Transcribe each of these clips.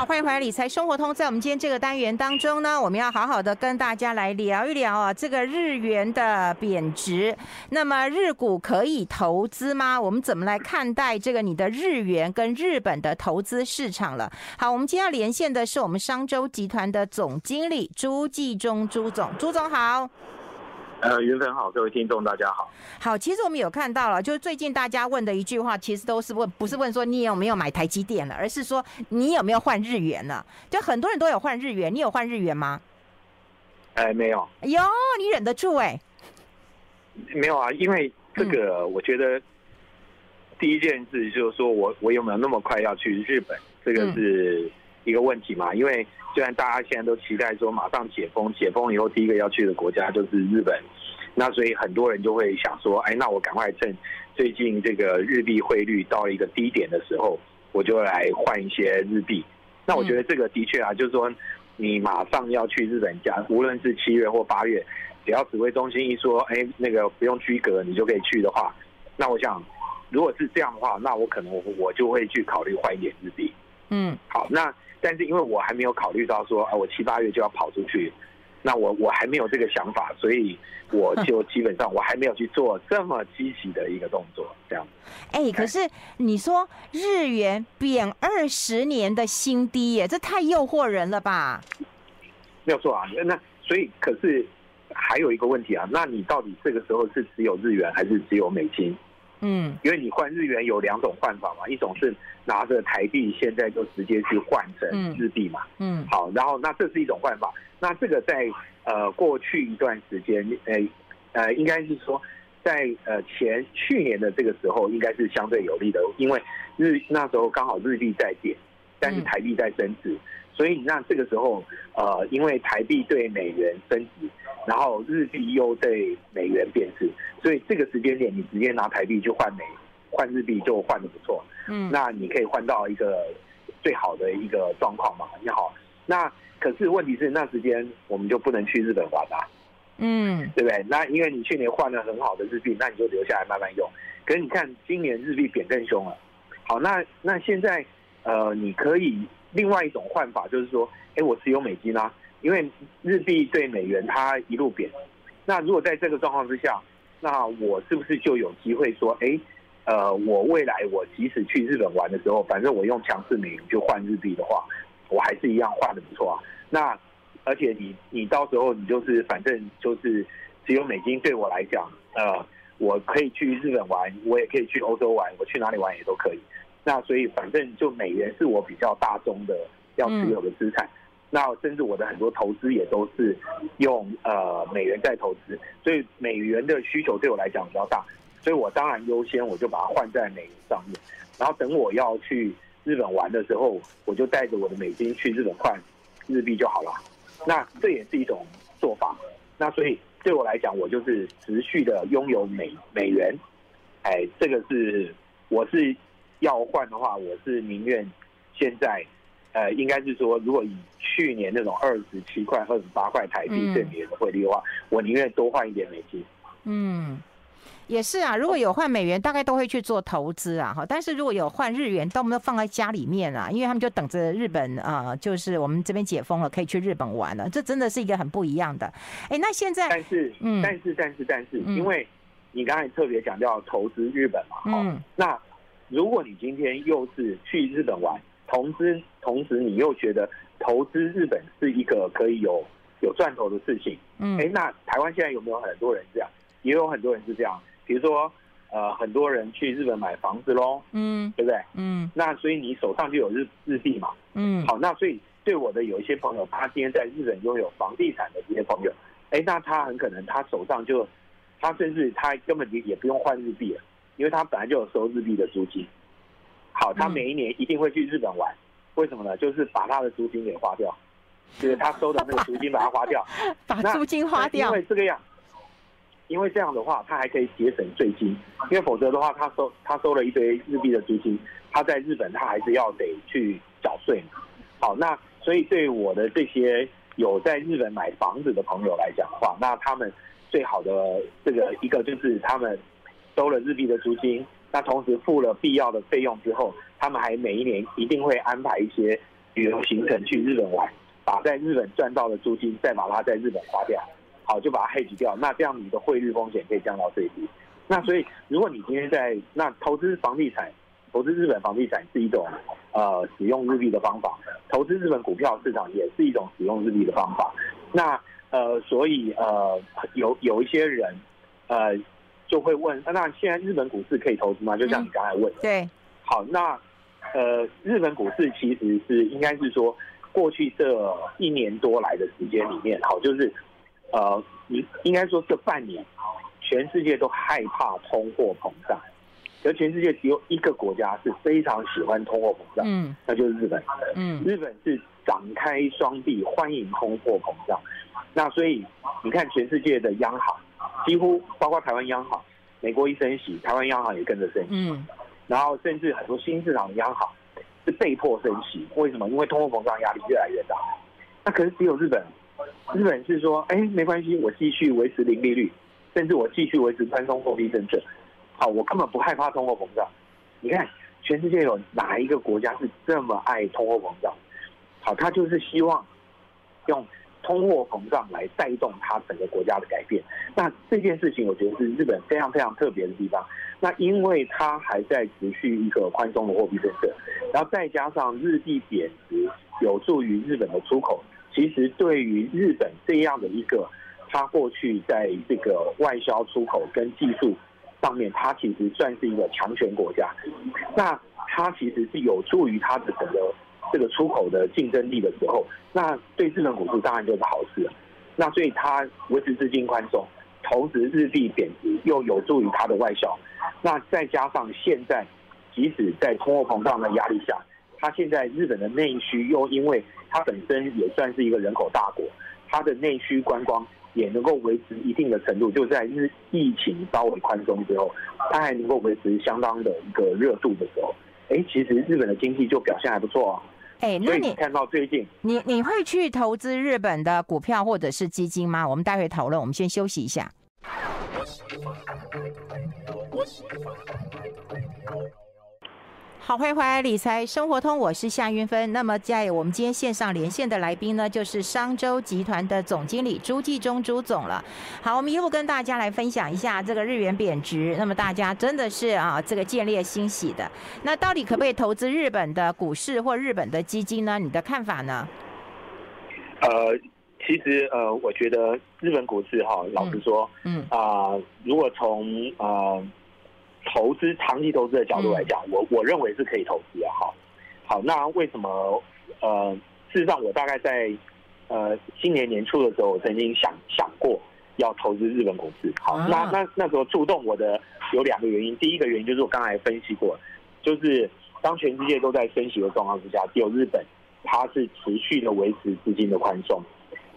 好，欢迎回来《理财生活通》。在我们今天这个单元当中呢，我们要好好的跟大家来聊一聊啊，这个日元的贬值。那么日股可以投资吗？我们怎么来看待这个你的日元跟日本的投资市场了？好，我们今天要连线的是我们商周集团的总经理朱继忠朱总，朱总好。呃，云粉好，各位听众大家好。好，其实我们有看到了，就是最近大家问的一句话，其实都是问，不是问说你有没有买台积电了，而是说你有没有换日元了。就很多人都有换日元，你有换日元吗？哎，没有。哟，你忍得住哎？没有啊，因为这个，我觉得第一件事就是说我我有没有那么快要去日本，这个是一个问题嘛，因为。虽然大家现在都期待说马上解封，解封以后第一个要去的国家就是日本，那所以很多人就会想说，哎，那我赶快趁最近这个日币汇率到一个低点的时候，我就来换一些日币。那我觉得这个的确啊，就是说你马上要去日本家，无论是七月或八月，只要指挥中心一说，哎，那个不用居隔，你就可以去的话，那我想如果是这样的话，那我可能我就会去考虑换一点日币。嗯，好，那。但是因为我还没有考虑到说，啊，我七八月就要跑出去，那我我还没有这个想法，所以我就基本上我还没有去做这么积极的一个动作，这样。哎，可是你说日元贬二十年的新低耶，这太诱惑人了吧？没有错啊，那所以可是还有一个问题啊，那你到底这个时候是只有日元还是只有美金？嗯，因为你换日元有两种换法嘛，一种是拿着台币，现在就直接去换成日币嘛。嗯，好，然后那这是一种换法。那这个在呃过去一段时间，呃呃，应该是说在呃前去年的这个时候，应该是相对有利的，因为日那时候刚好日币在跌，但是台币在升值。所以那这个时候，呃，因为台币对美元升值，然后日币又对美元贬值，所以这个时间点你直接拿台币去换美换日币就换的不错。嗯，那你可以换到一个最好的一个状况嘛？你好，那可是问题是那时间我们就不能去日本玩啦。嗯，对不对？那因为你去年换了很好的日币，那你就留下来慢慢用。可是你看今年日币贬更凶了。好，那那现在呃，你可以。另外一种换法就是说，哎，我持有美金啊，因为日币对美元它一路贬。那如果在这个状况之下，那我是不是就有机会说，哎，呃，我未来我即使去日本玩的时候，反正我用强势美元就换日币的话，我还是一样换的不错啊。那而且你你到时候你就是反正就是只有美金，对我来讲，呃，我可以去日本玩，我也可以去欧洲玩，我去哪里玩也都可以。那所以反正就美元是我比较大宗的要持有的资产，那甚至我的很多投资也都是用呃美元在投资，所以美元的需求对我来讲比较大，所以我当然优先我就把它换在美元上面，然后等我要去日本玩的时候，我就带着我的美金去日本换日币就好了。那这也是一种做法。那所以对我来讲，我就是持续的拥有美美元，哎，这个是我是。要换的话，我是宁愿现在，呃，应该是说，如果以去年那种二十七块、二十八块台币对美元的汇率的话，嗯、我宁愿多换一点美金。嗯，也是啊。如果有换美元，大概都会去做投资啊。哈，但是如果有换日元，都没有放在家里面啊，因为他们就等着日本啊、呃，就是我们这边解封了，可以去日本玩了。这真的是一个很不一样的。哎，那现在，但是，嗯，但是，但是，但是，因为你刚才特别强调投资日本嘛，嗯，那。如果你今天又是去日本玩，同时同时你又觉得投资日本是一个可以有有赚头的事情，嗯，哎，那台湾现在有没有很多人这样？也有很多人是这样，比如说呃，很多人去日本买房子喽，嗯，对不对？嗯，那所以你手上就有日日币嘛，嗯，好，那所以对我的有一些朋友，他今天在日本拥有房地产的这些朋友，哎，那他很可能他手上就他甚至他根本就也不用换日币了。因为他本来就有收日币的租金，好，他每一年一定会去日本玩，为什么呢？就是把他的租金给花掉，就是他收的那个租金把它花掉，把租金花掉。因为这个样，因为这样的话，他还可以节省税金，因为否则的话，他收他收了一堆日币的租金，他在日本他还是要得去缴税嘛。好，那所以对我的这些有在日本买房子的朋友来讲的话，那他们最好的这个一个就是他们。收了日币的租金，那同时付了必要的费用之后，他们还每一年一定会安排一些旅游行程去日本玩，把在日本赚到的租金再把它在日本花掉，好，就把它 hedge 掉，那这样你的汇率风险可以降到最低。那所以，如果你今天在那投资房地产，投资日本房地产是一种呃使用日币的方法，投资日本股票市场也是一种使用日币的方法。那呃，所以呃，有有一些人呃就会问，那现在日本股市可以投资吗？就像你刚才问对，好，那呃，日本股市其实是应该是说，过去这一年多来的时间里面，好，就是呃，你应该说这半年，全世界都害怕通货膨胀。而全世界只有一个国家是非常喜欢通货膨胀，嗯，那就是日本。嗯，日本是张开双臂欢迎通货膨胀。那所以你看，全世界的央行几乎包括台湾央行，美国一升息，台湾央行也跟着升息。嗯，然后甚至很多新市场的央行是被迫升息。为什么？因为通货膨胀压力越来越大。那可是只有日本，日本是说，哎，没关系，我继续维持零利率，甚至我继续维持宽松货币政策。好，我根本不害怕通货膨胀。你看，全世界有哪一个国家是这么爱通货膨胀？好，他就是希望用通货膨胀来带动他整个国家的改变。那这件事情，我觉得是日本非常非常特别的地方。那因为它还在持续一个宽松的货币政策，然后再加上日币贬值，有助于日本的出口。其实对于日本这样的一个，它过去在这个外销出口跟技术。上面，它其实算是一个强权国家，那它其实是有助于它的整个这个出口的竞争力的时候，那对日本股市当然就是好事了。那所以它维持资金宽松，同时日币贬值又有助于它的外销。那再加上现在，即使在通货膨胀的压力下，它现在日本的内需又因为它本身也算是一个人口大国，它的内需观光。也能够维持一定的程度，就在日疫情稍微宽松之后，它还能够维持相当的一个热度的时候，哎，其实日本的经济就表现还不错啊。哎，那你看到最近，你你会去投资日本的股票或者是基金吗？我们待会讨论，我们先休息一下。好，欢迎回来理财生活通，我是夏云芬。那么在我们今天线上连线的来宾呢，就是商周集团的总经理朱继忠朱总了。好，我们一路跟大家来分享一下这个日元贬值，那么大家真的是啊，这个见猎欣喜的。那到底可不可以投资日本的股市或日本的基金呢？你的看法呢？呃，其实呃，我觉得日本股市哈，老实说，嗯啊、嗯呃，如果从呃。投资长期投资的角度来讲，我我认为是可以投资的。好，好，那为什么？呃，事实上，我大概在呃今年年初的时候，我曾经想想过要投资日本股市。好，那那那时候触动我的有两个原因。第一个原因就是我刚才分析过，就是当全世界都在升息的状况之下，只有日本它是持续的维持资金的宽松，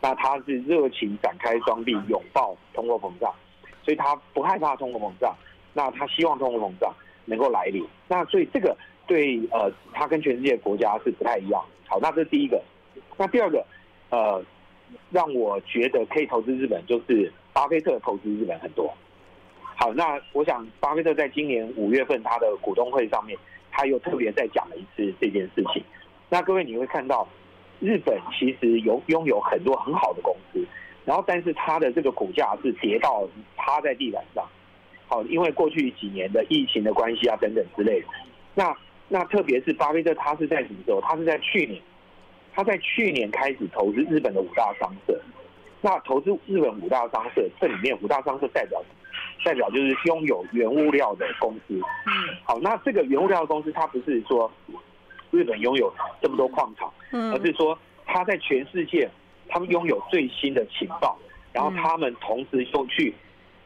那它是热情展开双臂拥抱通货膨胀，所以它不害怕通货膨胀。那他希望通货膨胀能够来临，那所以这个对呃，他跟全世界国家是不太一样。好，那这是第一个。那第二个，呃，让我觉得可以投资日本，就是巴菲特投资日本很多。好，那我想巴菲特在今年五月份他的股东会上面，他又特别再讲了一次这件事情。那各位你会看到，日本其实有拥有很多很好的公司，然后但是它的这个股价是跌到趴在地板上。好，因为过去几年的疫情的关系啊，等等之类的。那那特别是巴菲特，他是在什么时候？他是在去年，他在去年开始投资日本的五大商社。那投资日本五大商社，这里面五大商社代表什么？代表就是拥有原物料的公司。嗯。好，那这个原物料的公司，它不是说日本拥有这么多矿场，而是说它在全世界，他们拥有最新的情报，然后他们同时又去。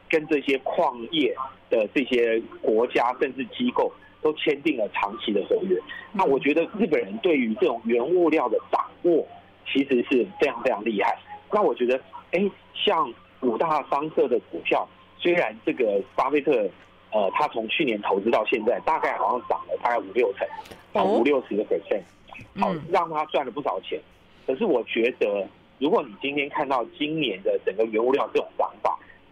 跟这些矿业的这些国家甚至机构都签订了长期的合约。那我觉得日本人对于这种原物料的掌握其实是非常非常厉害。那我觉得，哎，像五大商社的股票，虽然这个巴菲特，呃，他从去年投资到现在，大概好像涨了大概五六成，到五六十个 percent，好，让他赚了不少钱。可是我觉得，如果你今天看到今年的整个原物料这种涨法，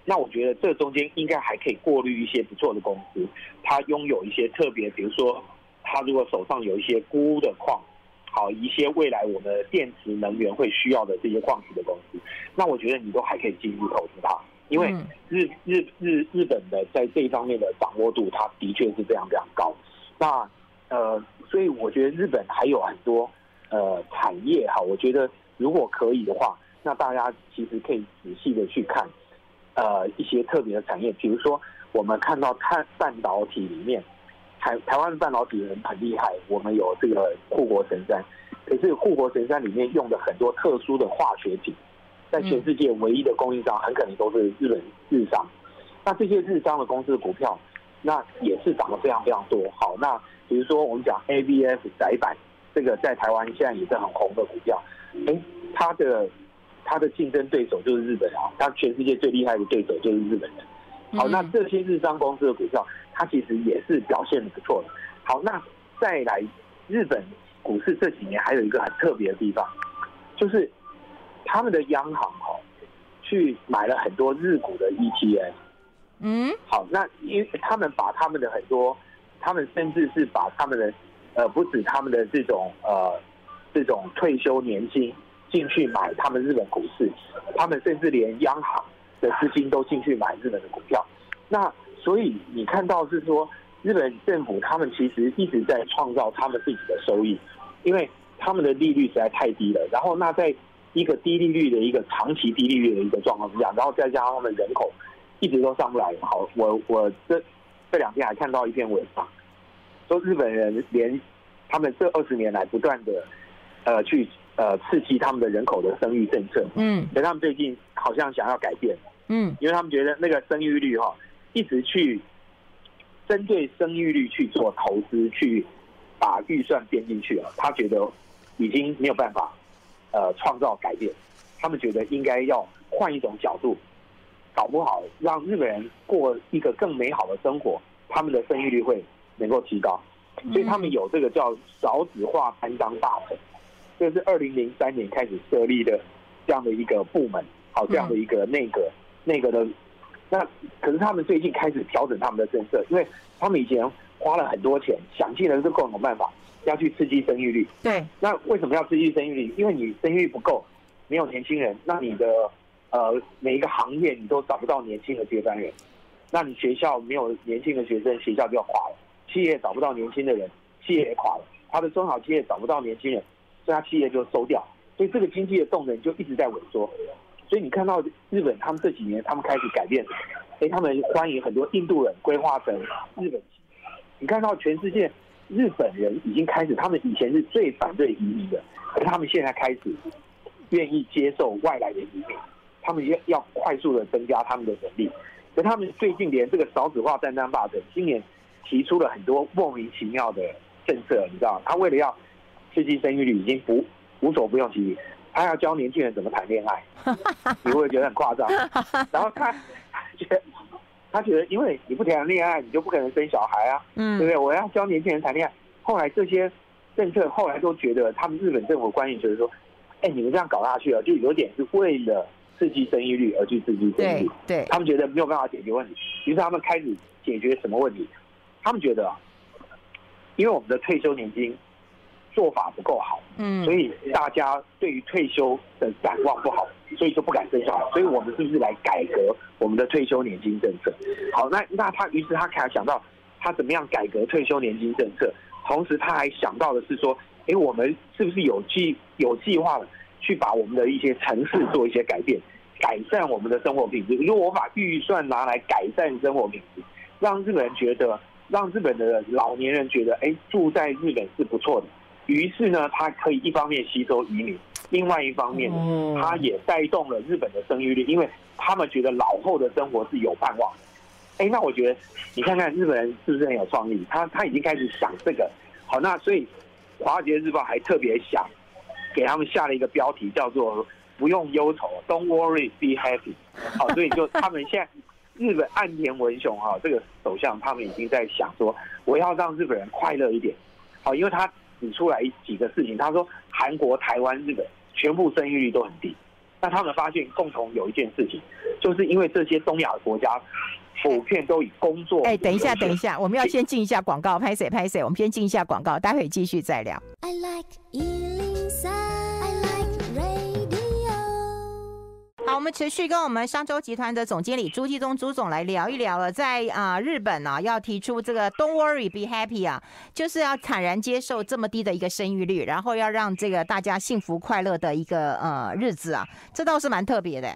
那我觉得这中间应该还可以过滤一些不错的公司，它拥有一些特别，比如说，它如果手上有一些钴的矿，好一些未来我们电池能源会需要的这些矿石的公司，那我觉得你都还可以进入投资它，因为日日日日本的在这一方面的掌握度，它的确是非常非常高。那呃，所以我觉得日本还有很多呃产业哈，我觉得如果可以的话，那大家其实可以仔细的去看呃一些特别的产业，比如说我们看到碳半导体里面。台台湾半导体人很厉害，我们有这个护国神山，可是护国神山里面用的很多特殊的化学品，在全世界唯一的供应商很可能都是日本日商。那这些日商的公司的股票，那也是涨得非常非常多。好，那比如说我们讲 ABF 窄板，这个在台湾现在也是很红的股票，哎，它的它的竞争对手就是日本啊，它全世界最厉害的对手就是日本人。好，那这些日商公司的股票，它其实也是表现的不错的。好，那再来日本股市这几年还有一个很特别的地方，就是他们的央行哈去买了很多日股的 ETF。嗯，好，那因为他们把他们的很多，他们甚至是把他们的呃不止他们的这种呃这种退休年金进去买他们日本股市，他们甚至连央行。的资金都进去买日本的股票，那所以你看到是说，日本政府他们其实一直在创造他们自己的收益，因为他们的利率实在太低了。然后那在一个低利率的一个长期低利率的一个状况之下，然后再加上他们人口一直都上不来。好，我我这这两天还看到一篇文章，说日本人连他们这二十年来不断的呃去。呃，刺激他们的人口的生育政策，嗯，所以他们最近好像想要改变，嗯，因为他们觉得那个生育率哈，一直去针对生育率去做投资，去把预算编进去了，他觉得已经没有办法，呃，创造改变，他们觉得应该要换一种角度，搞不好让日本人过一个更美好的生活，他们的生育率会能够提高，所以他们有这个叫少子化担当大臣。这是二零零三年开始设立的这样的一个部门，好，这样的一个内阁，内阁的，那可是他们最近开始调整他们的政策，因为他们以前花了很多钱，想尽了各种办法要去刺激生育率。对，那为什么要刺激生育率？因为你生育率不够，没有年轻人，那你的呃每一个行业你都找不到年轻的接班人，那你学校没有年轻的学生，学校就要垮了；企业找不到年轻的人，企业也垮了；他的中小企业找不到年轻人。这家企业就收掉，所以这个经济的动能就一直在萎缩。所以你看到日本，他们这几年他们开始改变，哎，他们欢迎很多印度人归化成日本籍。你看到全世界日本人已经开始，他们以前是最反对移民的，可他们现在开始愿意接受外来的移民，他们要要快速的增加他们的能力。可他们最近连这个少子化担当大臣，今年提出了很多莫名其妙的政策，你知道，他为了要。刺激生育率已经不无所不用其极，他要教年轻人怎么谈恋爱，你会觉得很夸张？然后他觉得他觉得，因为你不谈恋爱，你就不可能生小孩啊，嗯，对不对？我要教年轻人谈恋爱。后来这些政策后来都觉得，他们日本政府官员觉得说，哎，你们这样搞下去啊，就有点是为了刺激生育率而去刺激生育率，对，对他们觉得没有办法解决问题，于是他们开始解决什么问题？他们觉得啊，因为我们的退休年金。做法不够好，嗯，所以大家对于退休的展望不好，所以就不敢生小孩。所以我们是不是来改革我们的退休年金政策？好，那那他于是他开始想到他怎么样改革退休年金政策，同时他还想到的是说，哎，我们是不是有计有计划的去把我们的一些城市做一些改变，改善我们的生活品质？如果我把预算拿来改善生活品质，让日本人觉得，让日本的老年人觉得，哎，住在日本是不错的。于是呢，它可以一方面吸收移民，另外一方面呢，它也带动了日本的生育率，因为他们觉得老后的生活是有盼望。哎，那我觉得你看看日本人是不是很有创意？他他已经开始想这个。好，那所以《华尔街日报》还特别想给他们下了一个标题，叫做“不用忧愁 ”，Don't worry, be happy。好，所以就他们现在日本岸田文雄哈这个首相，他们已经在想说，我要让日本人快乐一点。好，因为他。指出来几个事情，他说韩国、台湾、日本全部生育率都很低，那他们发现共同有一件事情，就是因为这些东亚国家普遍都以工作。哎，等一下，等一下，我们要先进一下广告，拍谁拍谁，我们先进一下广告，待会继续再聊。I like 好，我们持续跟我们商周集团的总经理朱继宗朱总来聊一聊了，在啊、呃、日本啊要提出这个 Don't worry, be happy 啊，就是要坦然接受这么低的一个生育率，然后要让这个大家幸福快乐的一个呃日子啊，这倒是蛮特别的。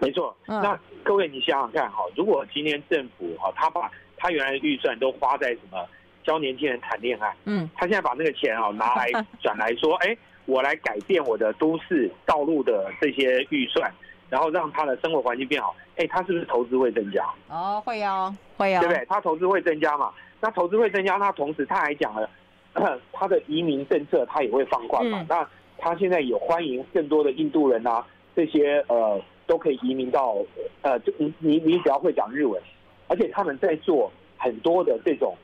没错，嗯、那各位你想想看哈，如果今天政府哈，他把他原来的预算都花在什么教年轻人谈恋爱，嗯，他现在把那个钱啊拿来转来说，哎。我来改变我的都市道路的这些预算，然后让他的生活环境变好。哎，他是不是投资会增加？哦，会哦，会哦，对不对？他投资会增加嘛？那投资会增加，那同时他还讲了，他的移民政策他也会放宽嘛？嗯、那他现在有欢迎更多的印度人啊，这些呃都可以移民到呃，就你你你只要会讲日文，而且他们在做很多的这种，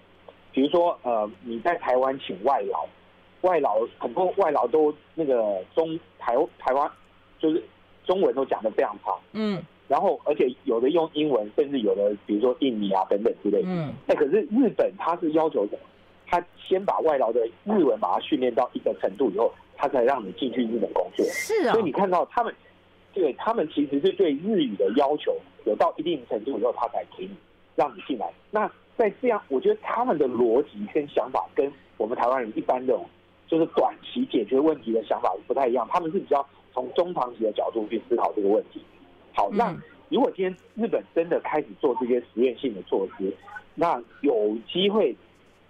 比如说呃你在台湾请外劳。外劳很多外劳都那个中台台湾就是中文都讲的非常差，嗯，然后而且有的用英文，甚至有的比如说印尼啊等等之类，嗯，那可是日本他是要求什么？他先把外劳的日文把它训练到一个程度以后，他才让你进去日本工作。是啊，所以你看到他们，对他们其实是对日语的要求有到一定程度以后，他才给你让你进来。那在这样，我觉得他们的逻辑跟想法跟我们台湾人一般的。就是短期解决问题的想法不太一样，他们是比较从中长期的角度去思考这个问题。好，那如果今天日本真的开始做这些实验性的措施，那有机会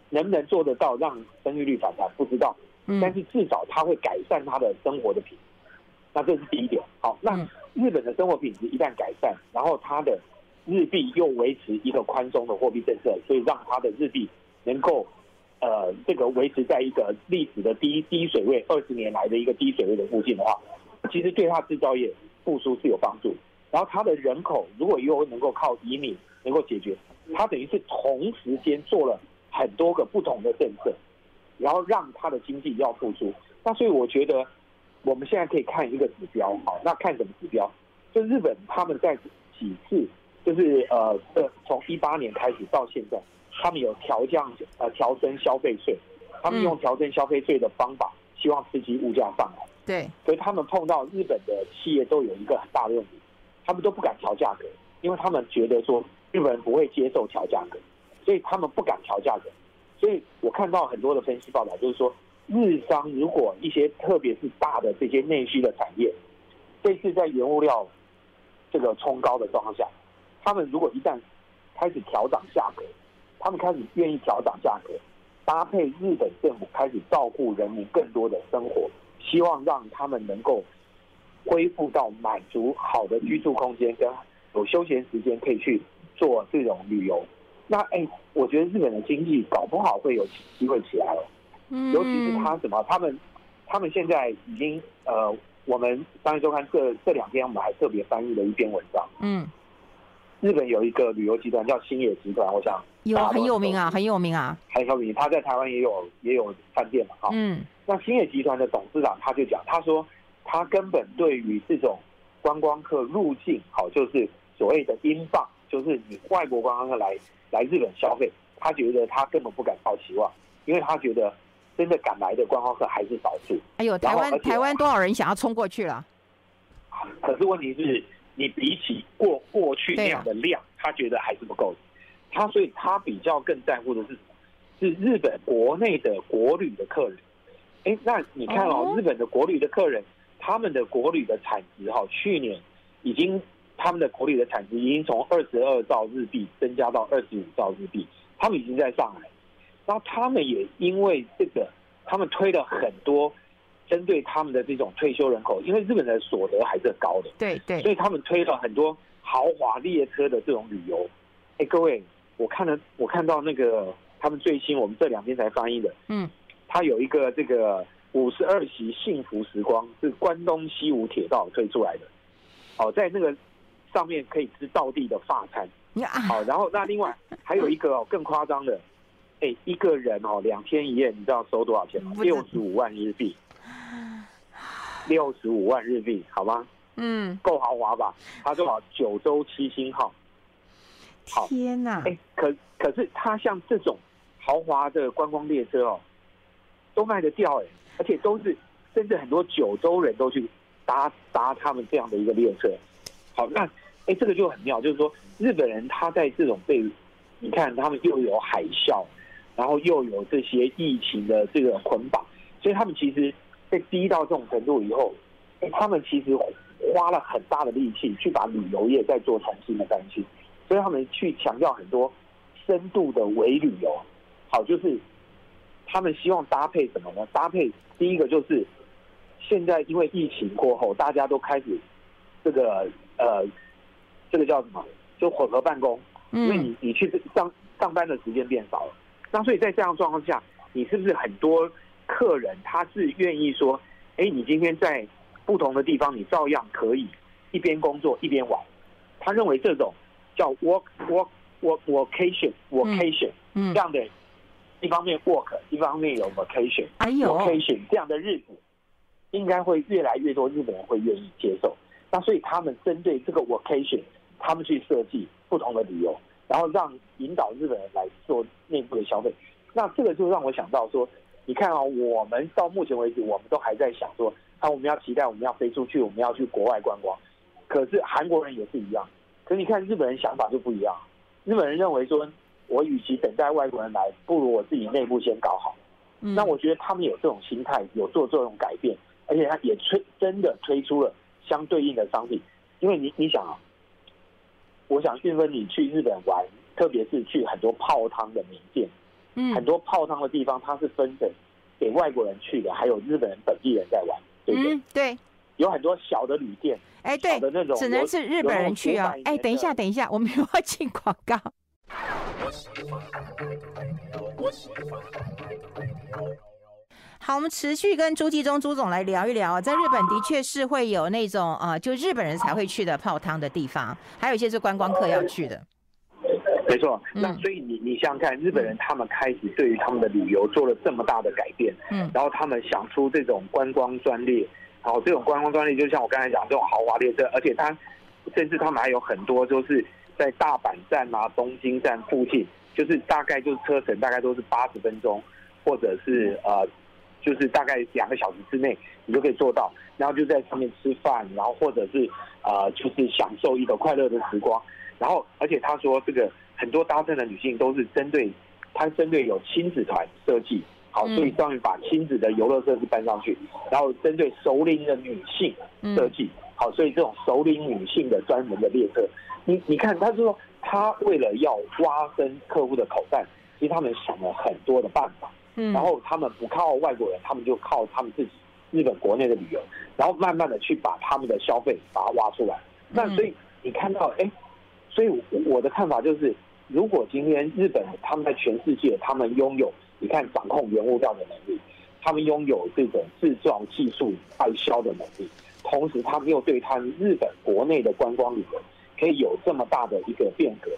能不能做得到让生育率反弹？不知道，但是至少它会改善他的生活的品质。那这是第一点。好，那日本的生活品质一旦改善，然后它的日币又维持一个宽松的货币政策，所以让它的日币能够。呃，这个维持在一个历史的低低水位，二十年来的一个低水位的附近的话，其实对它制造业复苏是有帮助。然后它的人口如果又能够靠移民能够解决，它等于是同时间做了很多个不同的政策，然后让它的经济要复苏。那所以我觉得我们现在可以看一个指标，好，那看什么指标？就日本他们在几次，就是呃，从一八年开始到现在。他们有调降呃调升消费税，他们用调升消费税的方法，希望刺激物价上来。对，所以他们碰到日本的企业都有一个很大的问题，他们都不敢调价格，因为他们觉得说日本人不会接受调价格，所以他们不敢调价格。所以我看到很多的分析报道，就是说日商如果一些特别是大的这些内需的产业，这次在原物料这个冲高的状况下，他们如果一旦开始调涨价格。他们开始愿意调涨价格，搭配日本政府开始照顾人民更多的生活，希望让他们能够恢复到满足好的居住空间跟有休闲时间可以去做这种旅游。那哎，我觉得日本的经济搞不好会有机会起来了。嗯，尤其是他什么，他们他们现在已经呃，我们商业周刊这这两天我们还特别翻译了一篇文章。嗯，日本有一个旅游集团叫星野集团，我想。有很有名啊，很有名啊，很有名。他在台湾也有也有饭店嘛，哈。嗯。那星野集团的董事长他就讲，他说他根本对于这种观光客入境，好，就是所谓的英镑，就是你外国观光客来来日本消费，他觉得他根本不敢抱期望，因为他觉得真的敢来的观光客还是少数。哎呦，台湾台湾多少人想要冲过去了？可是问题是，你比起过过去那样的量，他觉得还是不够。他所以，他比较更在乎的是什么？是日本国内的国旅的客人。哎，那你看哦，日本的国旅的客人，他们的国旅的产值哈，去年已经他们的国旅的产值已经从二十二兆日币增加到二十五兆日币，他们已经在上来。然后他们也因为这个，他们推了很多针对他们的这种退休人口，因为日本的所得还是很高的，对对，所以他们推了很多豪华列车的这种旅游。哎，各位。我看了，我看到那个他们最新，我们这两天才翻译的，嗯，他有一个这个五十二席幸福时光，是关东西武铁道推出来的，哦，在那个上面可以吃道地的法餐，好，然后那另外还有一个哦更夸张的，哎，一个人哦两天一夜，你知道收多少钱吗？六十五万日币，六十五万日币，好吗？嗯，够豪华吧？他说好九州七星号。天哪！哎，可可是它像这种豪华的观光列车哦，都卖得掉哎，而且都是甚至很多九州人都去搭搭他们这样的一个列车。好，那哎，这个就很妙，就是说日本人他在这种被你看他们又有海啸，然后又有这些疫情的这个捆绑，所以他们其实被逼到这种程度以后，他们其实花了很大的力气去把旅游业再做重新的更新。所以他们去强调很多深度的微旅游，好，就是他们希望搭配什么呢？搭配第一个就是现在因为疫情过后，大家都开始这个呃，这个叫什么？就混合办公，因为你你去上上班的时间变少了，那所以在这样状况下，你是不是很多客人他是愿意说，哎，你今天在不同的地方，你照样可以一边工作一边玩，他认为这种。叫 work work work vacation vacation，嗯，这样的，一方面 work，一方面有 vacation，哎呦，vacation 这样的日子，应该会越来越多日本人会愿意接受。那所以他们针对这个 vacation，他们去设计不同的理由，然后让引导日本人来做内部的消费。那这个就让我想到说，你看啊，我们到目前为止，我们都还在想说，啊，我们要期待我们要飞出去，我们要去国外观光。可是韩国人也是一样。可是你看日本人想法就不一样，日本人认为说，我与其等待外国人来，不如我自己内部先搞好。嗯。那我觉得他们有这种心态，有做这种改变，而且他也推真的推出了相对应的商品。因为你你想啊，我想讯芬你去日本玩，特别是去很多泡汤的名店，嗯，很多泡汤的地方，它是分成给外国人去的，还有日本人本地人在玩，对不对？嗯，对。有很多小的旅店，哎，对，只能是日本人去啊。哎，等一下，等一下，我们要进广告。好，我们持续跟朱继忠朱总来聊一聊，在日本的确是会有那种啊、呃，就日本人才会去的泡汤的地方，还有一些是观光客要去的。没错，那所以你你想想看，日本人他们开始对于他们的旅游做了这么大的改变，嗯，然后他们想出这种观光专列。好，这种观光专列就像我刚才讲这种豪华列车，而且它甚至他们还有很多，就是在大阪站啊、东京站附近，就是大概就是车程大概都是八十分钟，或者是呃，就是大概两个小时之内你就可以做到，然后就在上面吃饭，然后或者是呃，就是享受一个快乐的时光。然后，而且他说这个很多搭乘的女性都是针对，他针对有亲子团设计。好，所以终于把亲子的游乐设施搬上去，然后针对熟龄的女性设计。好，所以这种熟龄女性的专门的列车，你你看，他说他为了要挖深客户的口袋，其实他们想了很多的办法。嗯，然后他们不靠外国人，他们就靠他们自己日本国内的旅游，然后慢慢的去把他们的消费把它挖出来。那所以你看到，哎，所以我的看法就是，如果今天日本他们在全世界，他们拥有。你看，掌控原物料的能力，他们拥有这种制造技术、外销的能力，同时他们又对他们日本国内的观光旅游可以有这么大的一个变革。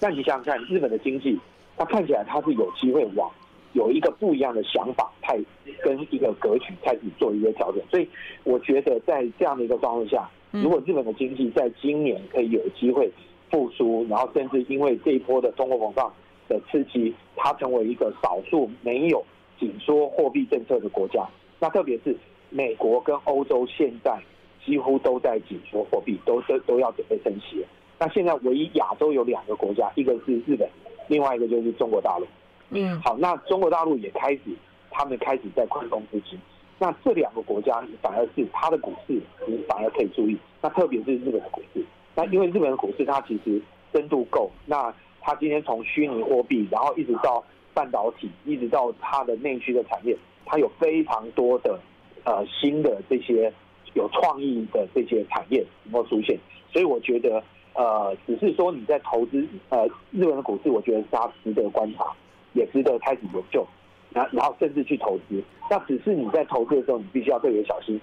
那你想想看，日本的经济，它看起来它是有机会往有一个不一样的想法，态跟一个格局开始做一个调整。所以，我觉得在这样的一个状况下，如果日本的经济在今年可以有机会复苏，然后甚至因为这一波的通货膨胀。的刺激，它成为一个少数没有紧缩货币政策的国家。那特别是美国跟欧洲现在几乎都在紧缩货币，都都都要准备升息了。那现在唯一亚洲有两个国家，一个是日本，另外一个就是中国大陆。嗯，好，那中国大陆也开始，他们开始在宽松资金。那这两个国家反而是它的股市，你反而可以注意。那特别是日本的股市，那因为日本的股市它其实深度够，那。他今天从虚拟货币，然后一直到半导体，一直到它的内需的产业，它有非常多的呃新的这些有创意的这些产业能够出现？所以我觉得呃，只是说你在投资呃日本的股市，我觉得它值得观察，也值得开始研究，然然后甚至去投资。那只是你在投资的时候，你必须要特别小心，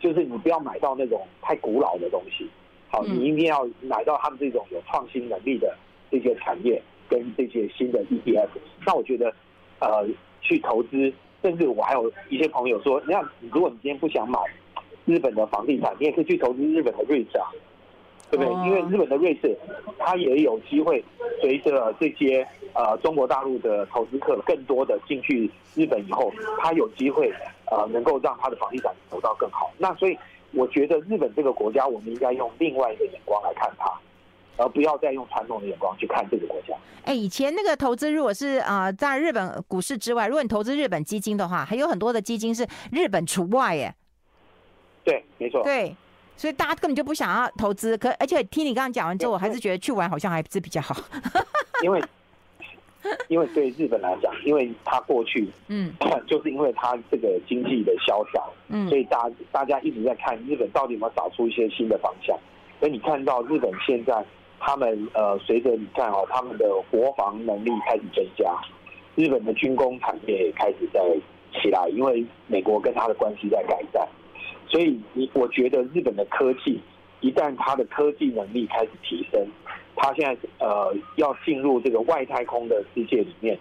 就是你不要买到那种太古老的东西。好，你一定要买到他们这种有创新能力的。这些产业跟这些新的 ETF，那我觉得，呃，去投资，甚至我还有一些朋友说，你看，如果你今天不想买日本的房地产，你也可以去投资日本的 REIT 啊。对不对？因为日本的瑞士，它也有机会随着这些呃中国大陆的投资客更多的进去日本以后，它有机会呃能够让它的房地产走到更好。那所以我觉得日本这个国家，我们应该用另外一个眼光来看它，而不要再用传统的眼光去看这个国家。哎，以前那个投资如果是啊、呃，在日本股市之外，如果你投资日本基金的话，还有很多的基金是日本除外耶。对，没错。对。所以大家根本就不想要投资，可而且听你刚刚讲完之后，我还是觉得去玩好像还是比较好。因为，因为对日本来讲，因为他过去，嗯，就是因为他这个经济的萧条，嗯，所以大大家一直在看日本到底有没有找出一些新的方向。所以你看到日本现在，他们呃，随着你看哦，他们的国防能力开始增加，日本的军工产业也开始在起来，因为美国跟他的关系在改善。所以，你我觉得日本的科技，一旦它的科技能力开始提升，它现在呃要进入这个外太空的世界里面，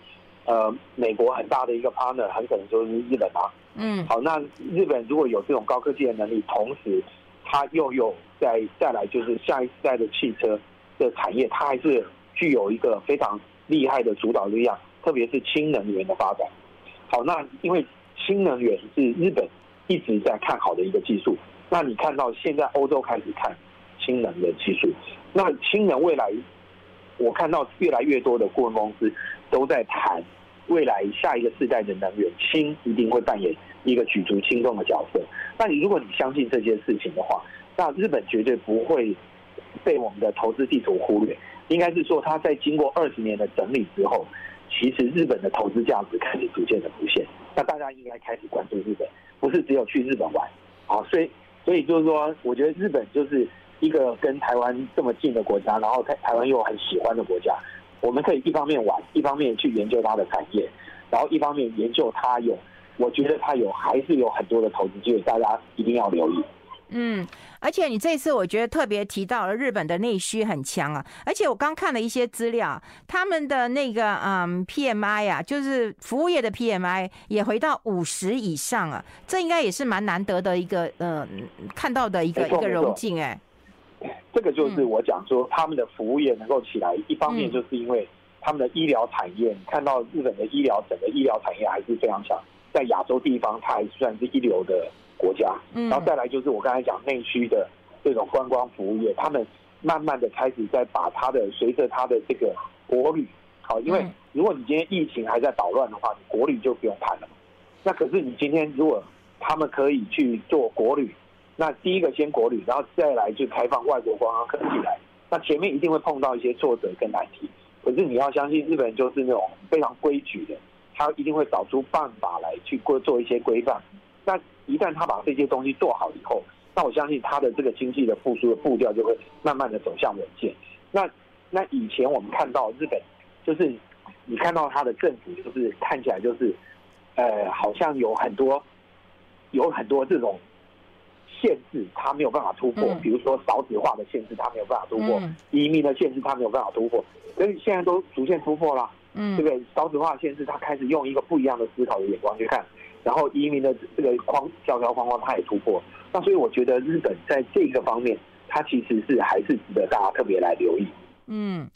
呃，美国很大的一个 partner 很可能就是日本啊。嗯。好，那日本如果有这种高科技的能力，同时它又有再再来就是下一代的汽车的产业，它还是具有一个非常厉害的主导力量，特别是氢能源的发展。好，那因为氢能源是日本。一直在看好的一个技术，那你看到现在欧洲开始看氢能的技术，那氢能未来，我看到越来越多的顾问公司都在谈未来下一个世代的能源，氢一定会扮演一个举足轻重的角色。那你如果你相信这件事情的话，那日本绝对不会被我们的投资地图忽略。应该是说，它在经过二十年的整理之后，其实日本的投资价值开始逐渐的浮现。那大家应该开始关注日本。不是只有去日本玩，好，所以所以就是说，我觉得日本就是一个跟台湾这么近的国家，然后台台湾又很喜欢的国家，我们可以一方面玩，一方面去研究它的产业，然后一方面研究它有，我觉得它有还是有很多的投资机会，大家一定要留意。嗯，而且你这次我觉得特别提到了日本的内需很强啊，而且我刚看了一些资料，他们的那个嗯 PMI 啊，就是服务业的 PMI 也回到五十以上啊，这应该也是蛮难得的一个嗯看到的一个一个荣景哎。这个就是我讲说他们的服务业能够起来，一方面就是因为他们的医疗产业，你看到日本的医疗整个医疗产业还是非常强，在亚洲地方它还算是一流的。国家，然后再来就是我刚才讲内需的这种观光服务业，他们慢慢的开始在把它的随着它的这个国旅，好，因为如果你今天疫情还在捣乱的话，你国旅就不用谈了。那可是你今天如果他们可以去做国旅，那第一个先国旅，然后再来就开放外国观光客进来，那前面一定会碰到一些挫折跟难题。可是你要相信日本人就是那种非常规矩的，他一定会找出办法来去过做一些规范。那一旦他把这些东西做好以后，那我相信他的这个经济的复苏的步调就会慢慢的走向稳健。那那以前我们看到日本，就是你看到他的政府，就是看起来就是，呃，好像有很多有很多这种限制，他没有办法突破。比如说少子化的限制，他没有办法突破；移民的限制，他没有办法突破。所以现在都逐渐突破了，嗯，对不对？少子化的限制，他开始用一个不一样的思考的眼光去看。然后移民的这个框条条框框，它也突破。那所以我觉得日本在这个方面，它其实是还是值得大家特别来留意。嗯。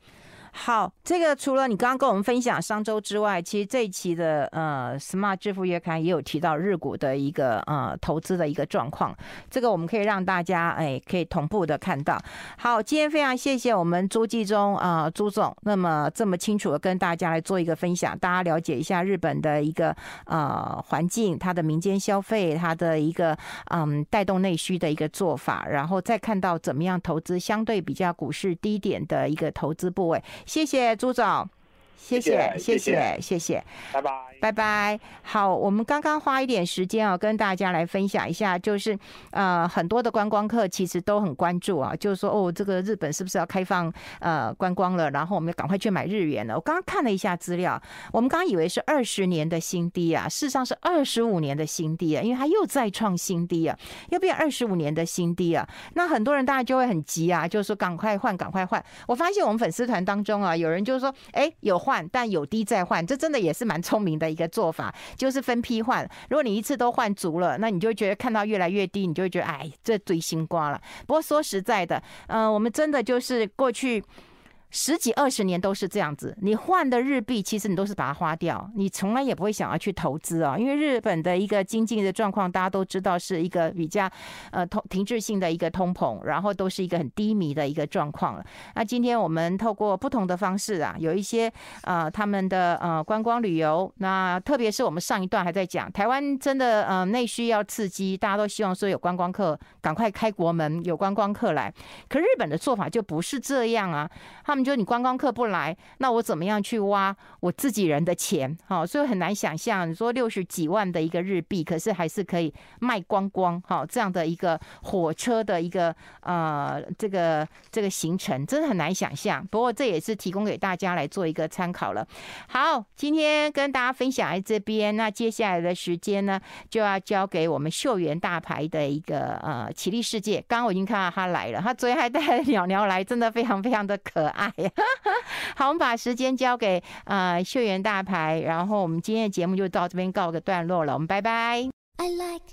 好，这个除了你刚刚跟我们分享商周之外，其实这一期的呃 Smart 致富月刊也有提到日股的一个呃投资的一个状况，这个我们可以让大家哎可以同步的看到。好，今天非常谢谢我们朱继忠啊、呃、朱总，那么这么清楚的跟大家来做一个分享，大家了解一下日本的一个呃环境，它的民间消费，它的一个嗯带动内需的一个做法，然后再看到怎么样投资相对比较股市低点的一个投资部位。谢谢朱总。谢谢谢谢谢谢，拜拜拜拜。好，我们刚刚花一点时间啊，跟大家来分享一下，就是呃很多的观光客其实都很关注啊，就是说哦，这个日本是不是要开放呃观光了？然后我们要赶快去买日元了。我刚刚看了一下资料，我们刚刚以为是二十年的新低啊，事实上是二十五年的新低啊，因为它又再创新低啊，又变二十五年的新低啊。那很多人大家就会很急啊，就是说赶快换，赶快换。我发现我们粉丝团当中啊，有人就是说，哎，有。换，但有低再换，这真的也是蛮聪明的一个做法，就是分批换。如果你一次都换足了，那你就觉得看到越来越低，你就会觉得哎，这堆新瓜了。不过说实在的，嗯、我们真的就是过去。十几二十年都是这样子，你换的日币，其实你都是把它花掉，你从来也不会想要去投资啊，因为日本的一个经济的状况，大家都知道是一个比较呃通停滞性的一个通膨，然后都是一个很低迷的一个状况了。那今天我们透过不同的方式啊，有一些呃他们的呃观光旅游，那特别是我们上一段还在讲台湾真的呃内需要刺激，大家都希望说有观光客赶快开国门，有观光客来，可日本的做法就不是这样啊，他。就你观光客不来，那我怎么样去挖我自己人的钱？好，所以很难想象，你说六十几万的一个日币，可是还是可以卖光光，好，这样的一个火车的一个呃这个这个行程，真的很难想象。不过这也是提供给大家来做一个参考了。好，今天跟大家分享在这边，那接下来的时间呢，就要交给我们秀园大牌的一个呃奇丽世界。刚刚我已经看到他来了，他昨天还带鸟鸟来，真的非常非常的可爱。好，我们把时间交给呃秀媛大牌，然后我们今天的节目就到这边告个段落了，我们拜拜。I like